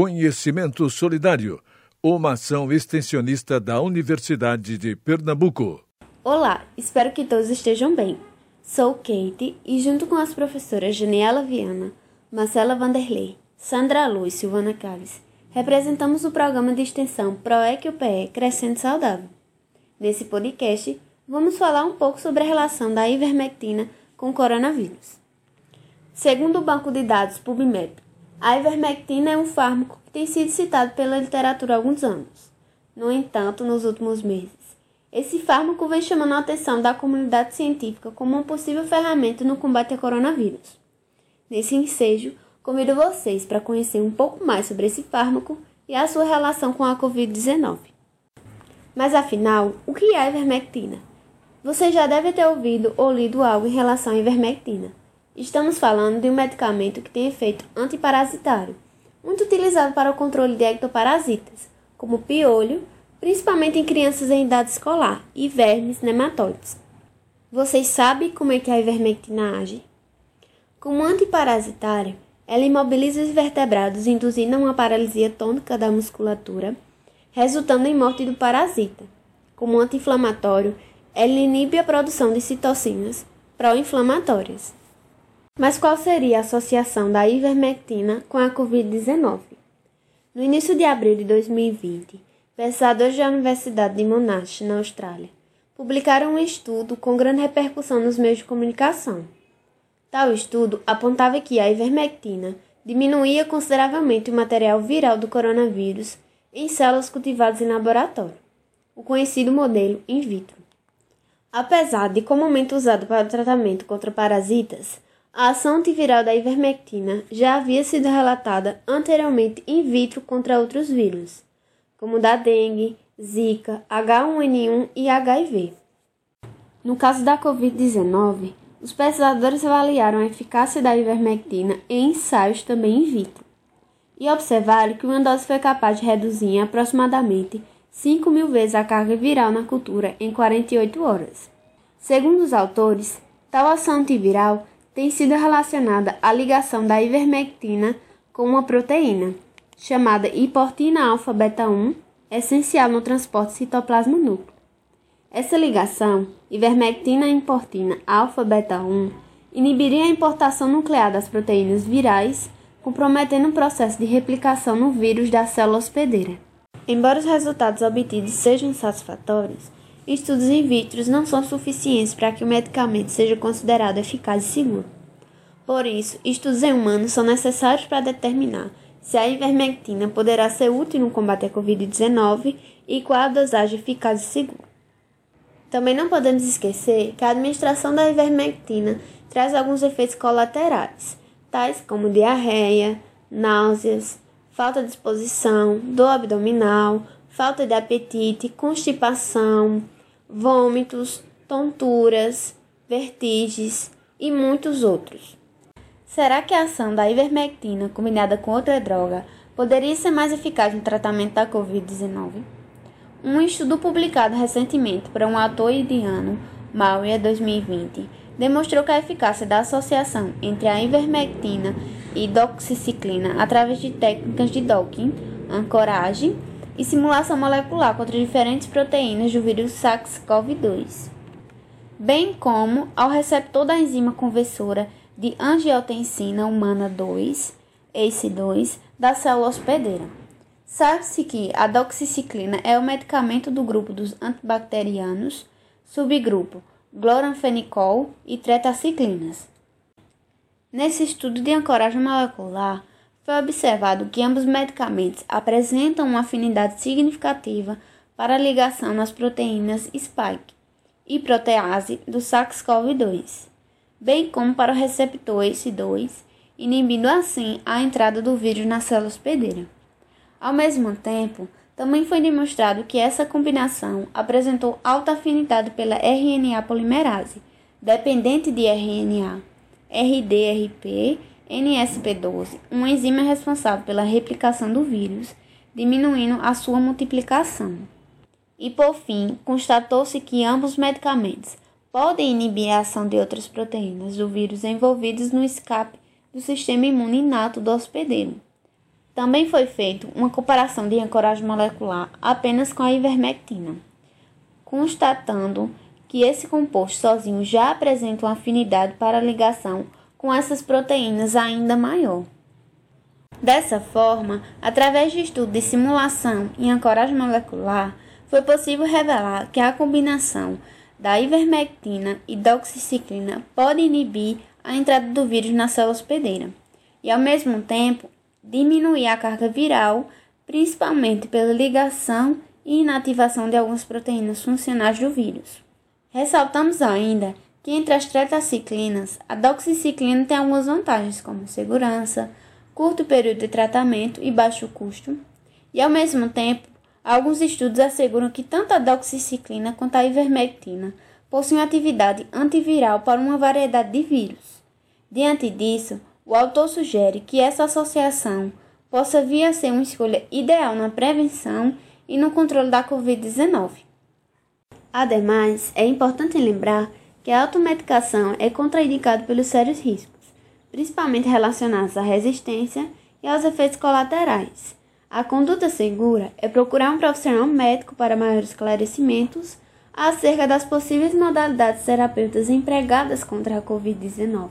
Conhecimento Solidário, uma ação extensionista da Universidade de Pernambuco. Olá, espero que todos estejam bem. Sou Kate e, junto com as professoras Janiela Viana, Marcela Vanderlei, Sandra Lu e Silvana Caves, representamos o programa de extensão PROEC UPE Crescendo Saudável. Nesse podcast, vamos falar um pouco sobre a relação da ivermectina com o coronavírus. Segundo o banco de dados PubMed, a ivermectina é um fármaco que tem sido citado pela literatura há alguns anos. No entanto, nos últimos meses, esse fármaco vem chamando a atenção da comunidade científica como uma possível ferramenta no combate ao coronavírus. Nesse ensejo, convido vocês para conhecer um pouco mais sobre esse fármaco e a sua relação com a Covid-19. Mas afinal, o que é a ivermectina? Você já deve ter ouvido ou lido algo em relação à ivermectina. Estamos falando de um medicamento que tem efeito antiparasitário, muito utilizado para o controle de ectoparasitas, como piolho, principalmente em crianças em idade escolar, e vermes nematóides. Vocês sabem como é que a ivermectina age? Como antiparasitário, ela imobiliza os vertebrados, induzindo uma paralisia tônica da musculatura, resultando em morte do parasita. Como anti-inflamatório, ela inibe a produção de citocinas pró-inflamatórias. Mas qual seria a associação da ivermectina com a Covid-19? No início de abril de 2020, pesquisadores da Universidade de Monash, na Austrália, publicaram um estudo com grande repercussão nos meios de comunicação. Tal estudo apontava que a ivermectina diminuía consideravelmente o material viral do coronavírus em células cultivadas em laboratório, o conhecido modelo in vitro. Apesar de comumente usado para o tratamento contra parasitas, a ação antiviral da ivermectina já havia sido relatada anteriormente in vitro contra outros vírus, como da dengue, zika, H1N1 e HIV. No caso da Covid-19, os pesquisadores avaliaram a eficácia da ivermectina em ensaios também in vitro e observaram que uma dose foi capaz de reduzir em aproximadamente 5 mil vezes a carga viral na cultura em 48 horas. Segundo os autores, tal ação antiviral tem sido relacionada à ligação da ivermectina com uma proteína, chamada hiportina alfa-beta 1, essencial no transporte citoplasma-núcleo. Essa ligação, ivermectina-importina alfa-beta 1, inibiria a importação nuclear das proteínas virais, comprometendo o processo de replicação no vírus da célula hospedeira. Embora os resultados obtidos sejam satisfatórios, estudos in vitro não são suficientes para que o medicamento seja considerado eficaz e seguro. Por isso, estudos em humanos são necessários para determinar se a ivermectina poderá ser útil no combate à Covid-19 e qual a dosagem eficaz e segura. Também não podemos esquecer que a administração da ivermectina traz alguns efeitos colaterais, tais como diarreia, náuseas, falta de disposição, dor abdominal, falta de apetite, constipação, vômitos, tonturas, vertigens e muitos outros. Será que a ação da ivermectina combinada com outra droga poderia ser mais eficaz no tratamento da Covid-19? Um estudo publicado recentemente por um autor indiano, Maurya 2020, demonstrou que a eficácia da associação entre a ivermectina e doxiciclina através de técnicas de docking, ancoragem e simulação molecular contra diferentes proteínas do vírus SARS-CoV-2, bem como ao receptor da enzima conversora de angiotensina humana 2, ACE2, da célula hospedeira. Sabe-se que a doxiciclina é o medicamento do grupo dos antibacterianos, subgrupo gloranfenicol e tretaciclinas. Nesse estudo de ancoragem molecular, foi observado que ambos medicamentos apresentam uma afinidade significativa para a ligação nas proteínas spike e protease do SARS-CoV-2, bem como para o receptor ACE2, inibindo assim a entrada do vírus na célula hospedeira. Ao mesmo tempo, também foi demonstrado que essa combinação apresentou alta afinidade pela RNA polimerase, dependente de RNA, RDRP NSP12, uma enzima responsável pela replicação do vírus, diminuindo a sua multiplicação. E por fim, constatou-se que ambos medicamentos podem inibir a ação de outras proteínas do vírus envolvidas no escape do sistema imune inato do hospedeiro, Também foi feita uma comparação de ancoragem molecular apenas com a ivermectina, constatando que esse composto sozinho já apresenta uma afinidade para ligação com essas proteínas ainda maior. Dessa forma, através de estudo de simulação em ancoragem molecular, foi possível revelar que a combinação da ivermectina e doxiciclina pode inibir a entrada do vírus na célula hospedeira e, ao mesmo tempo, diminuir a carga viral, principalmente pela ligação e inativação de algumas proteínas funcionais do vírus. Ressaltamos ainda que entre as tetraciclinas, a doxiciclina tem algumas vantagens, como segurança, curto período de tratamento e baixo custo, e ao mesmo tempo, alguns estudos asseguram que tanto a doxiciclina quanto a ivermectina possuem atividade antiviral para uma variedade de vírus. Diante disso, o autor sugere que essa associação possa vir a ser uma escolha ideal na prevenção e no controle da Covid-19. Ademais, é importante lembrar que a automedicação é contraindicada pelos sérios riscos principalmente relacionados à resistência e aos efeitos colaterais. A conduta segura é procurar um profissional médico para maiores esclarecimentos acerca das possíveis modalidades terapêuticas empregadas contra a Covid-19.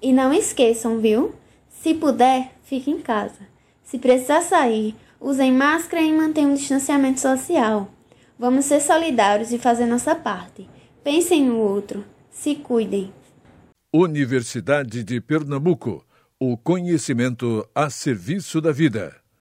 E não esqueçam, viu? Se puder, fique em casa. Se precisar sair, usem máscara e mantenham um distanciamento social. Vamos ser solidários e fazer nossa parte. Pensem no outro. Se cuidem. Universidade de Pernambuco. O conhecimento a serviço da vida.